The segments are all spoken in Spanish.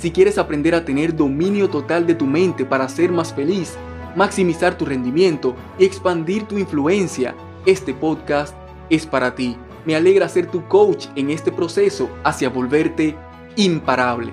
Si quieres aprender a tener dominio total de tu mente para ser más feliz, maximizar tu rendimiento y expandir tu influencia, este podcast es para ti. Me alegra ser tu coach en este proceso hacia volverte imparable.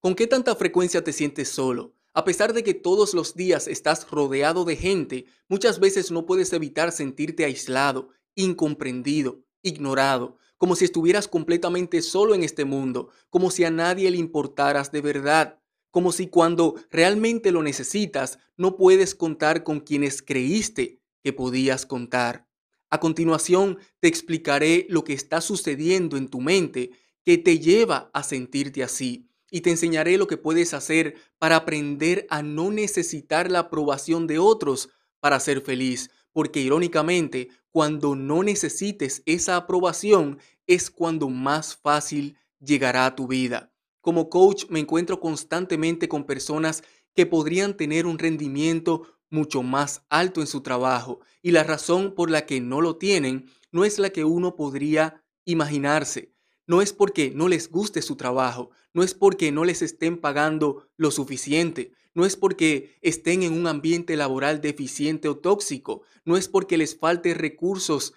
¿Con qué tanta frecuencia te sientes solo? A pesar de que todos los días estás rodeado de gente, muchas veces no puedes evitar sentirte aislado, incomprendido, ignorado, como si estuvieras completamente solo en este mundo, como si a nadie le importaras de verdad, como si cuando realmente lo necesitas no puedes contar con quienes creíste que podías contar. A continuación te explicaré lo que está sucediendo en tu mente que te lleva a sentirte así y te enseñaré lo que puedes hacer para aprender a no necesitar la aprobación de otros para ser feliz. Porque irónicamente, cuando no necesites esa aprobación es cuando más fácil llegará a tu vida. Como coach me encuentro constantemente con personas que podrían tener un rendimiento mucho más alto en su trabajo y la razón por la que no lo tienen no es la que uno podría imaginarse. No es porque no les guste su trabajo, no es porque no les estén pagando lo suficiente, no es porque estén en un ambiente laboral deficiente o tóxico, no es porque les falte recursos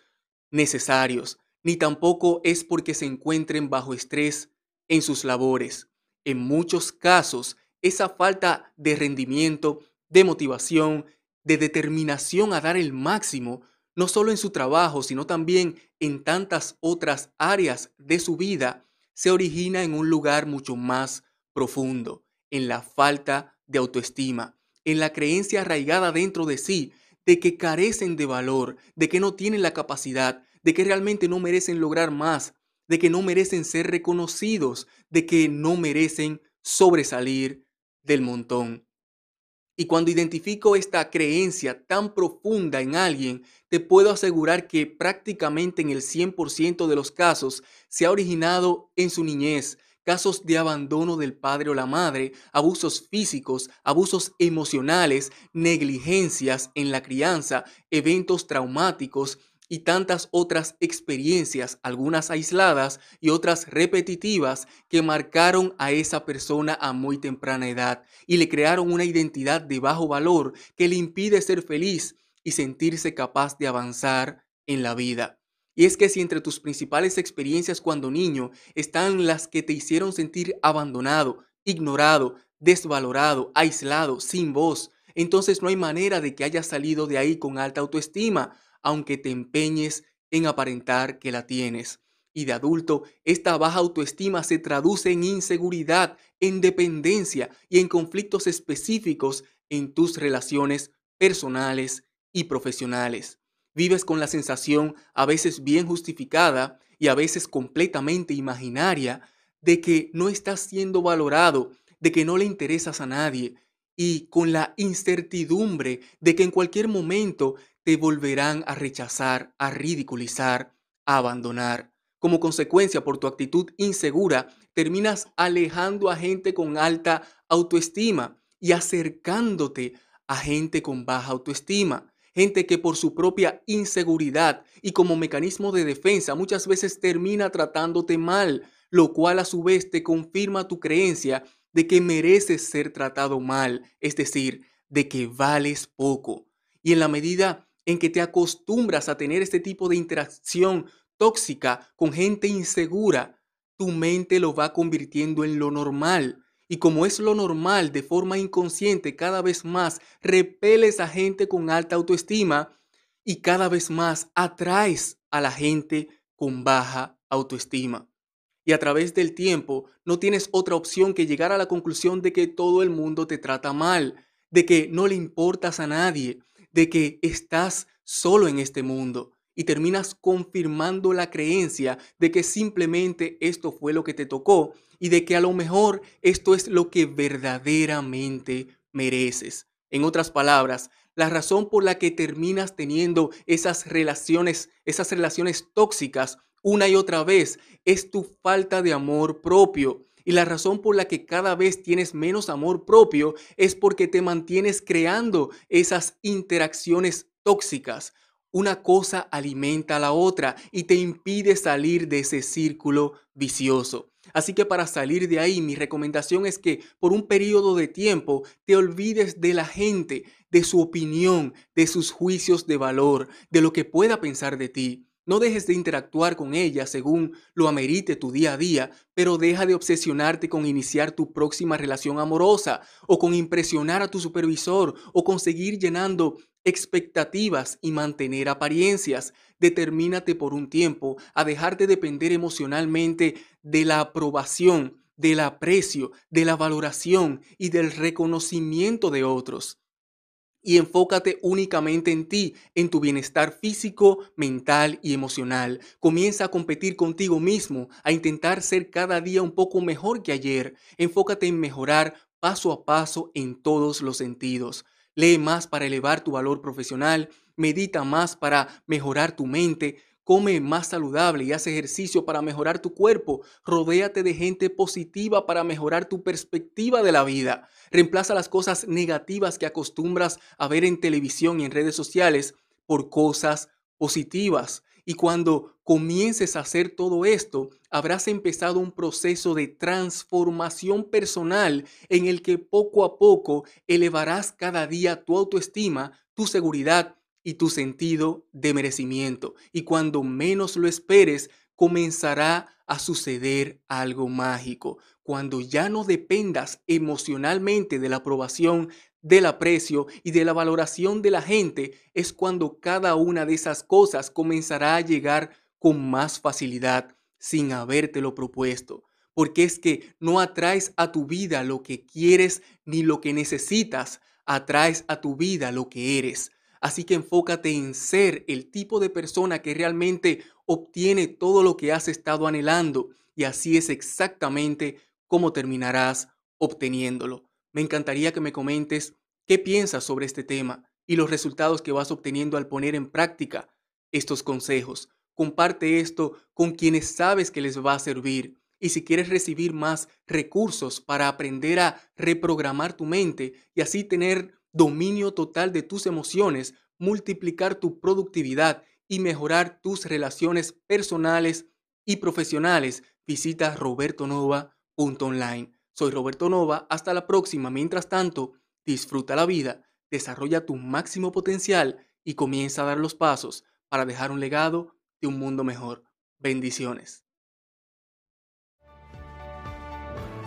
necesarios, ni tampoco es porque se encuentren bajo estrés en sus labores. En muchos casos, esa falta de rendimiento, de motivación, de determinación a dar el máximo, no solo en su trabajo, sino también en tantas otras áreas de su vida, se origina en un lugar mucho más profundo, en la falta de autoestima, en la creencia arraigada dentro de sí de que carecen de valor, de que no tienen la capacidad, de que realmente no merecen lograr más, de que no merecen ser reconocidos, de que no merecen sobresalir del montón. Y cuando identifico esta creencia tan profunda en alguien, te puedo asegurar que prácticamente en el 100% de los casos se ha originado en su niñez, casos de abandono del padre o la madre, abusos físicos, abusos emocionales, negligencias en la crianza, eventos traumáticos, y tantas otras experiencias, algunas aisladas y otras repetitivas, que marcaron a esa persona a muy temprana edad y le crearon una identidad de bajo valor que le impide ser feliz y sentirse capaz de avanzar en la vida. Y es que si entre tus principales experiencias cuando niño están las que te hicieron sentir abandonado, ignorado, desvalorado, aislado, sin voz, entonces no hay manera de que hayas salido de ahí con alta autoestima, aunque te empeñes en aparentar que la tienes. Y de adulto, esta baja autoestima se traduce en inseguridad, en dependencia y en conflictos específicos en tus relaciones personales y profesionales. Vives con la sensación, a veces bien justificada y a veces completamente imaginaria, de que no estás siendo valorado, de que no le interesas a nadie, y con la incertidumbre de que en cualquier momento te volverán a rechazar, a ridiculizar, a abandonar. Como consecuencia, por tu actitud insegura, terminas alejando a gente con alta autoestima y acercándote a gente con baja autoestima. Gente que por su propia inseguridad y como mecanismo de defensa muchas veces termina tratándote mal, lo cual a su vez te confirma tu creencia de que mereces ser tratado mal, es decir, de que vales poco. Y en la medida en que te acostumbras a tener este tipo de interacción tóxica con gente insegura, tu mente lo va convirtiendo en lo normal. Y como es lo normal, de forma inconsciente, cada vez más repeles a gente con alta autoestima y cada vez más atraes a la gente con baja autoestima. Y a través del tiempo no tienes otra opción que llegar a la conclusión de que todo el mundo te trata mal, de que no le importas a nadie, de que estás solo en este mundo y terminas confirmando la creencia de que simplemente esto fue lo que te tocó y de que a lo mejor esto es lo que verdaderamente mereces. En otras palabras, la razón por la que terminas teniendo esas relaciones, esas relaciones tóxicas una y otra vez es tu falta de amor propio. Y la razón por la que cada vez tienes menos amor propio es porque te mantienes creando esas interacciones tóxicas. Una cosa alimenta a la otra y te impide salir de ese círculo vicioso. Así que para salir de ahí, mi recomendación es que por un periodo de tiempo te olvides de la gente, de su opinión, de sus juicios de valor, de lo que pueda pensar de ti. No dejes de interactuar con ella según lo amerite tu día a día, pero deja de obsesionarte con iniciar tu próxima relación amorosa o con impresionar a tu supervisor o con seguir llenando expectativas y mantener apariencias. Determínate por un tiempo a dejar de depender emocionalmente de la aprobación, del aprecio, de la valoración y del reconocimiento de otros y enfócate únicamente en ti, en tu bienestar físico, mental y emocional. Comienza a competir contigo mismo, a intentar ser cada día un poco mejor que ayer. Enfócate en mejorar paso a paso en todos los sentidos. Lee más para elevar tu valor profesional, medita más para mejorar tu mente, Come más saludable y haz ejercicio para mejorar tu cuerpo. Rodéate de gente positiva para mejorar tu perspectiva de la vida. Reemplaza las cosas negativas que acostumbras a ver en televisión y en redes sociales por cosas positivas. Y cuando comiences a hacer todo esto, habrás empezado un proceso de transformación personal en el que poco a poco elevarás cada día tu autoestima, tu seguridad y tu sentido de merecimiento. Y cuando menos lo esperes, comenzará a suceder algo mágico. Cuando ya no dependas emocionalmente de la aprobación, del aprecio y de la valoración de la gente, es cuando cada una de esas cosas comenzará a llegar con más facilidad sin habértelo propuesto. Porque es que no atraes a tu vida lo que quieres ni lo que necesitas, atraes a tu vida lo que eres. Así que enfócate en ser el tipo de persona que realmente obtiene todo lo que has estado anhelando y así es exactamente cómo terminarás obteniéndolo. Me encantaría que me comentes qué piensas sobre este tema y los resultados que vas obteniendo al poner en práctica estos consejos. Comparte esto con quienes sabes que les va a servir. Y si quieres recibir más recursos para aprender a reprogramar tu mente y así tener dominio total de tus emociones, multiplicar tu productividad y mejorar tus relaciones personales y profesionales, visita robertonova.online. Soy Roberto Nova, hasta la próxima. Mientras tanto, disfruta la vida, desarrolla tu máximo potencial y comienza a dar los pasos para dejar un legado de un mundo mejor. Bendiciones.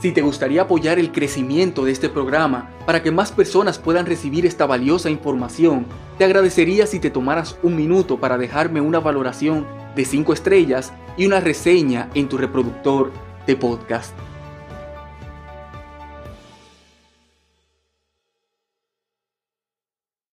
Si te gustaría apoyar el crecimiento de este programa para que más personas puedan recibir esta valiosa información, te agradecería si te tomaras un minuto para dejarme una valoración de 5 estrellas y una reseña en tu reproductor de podcast.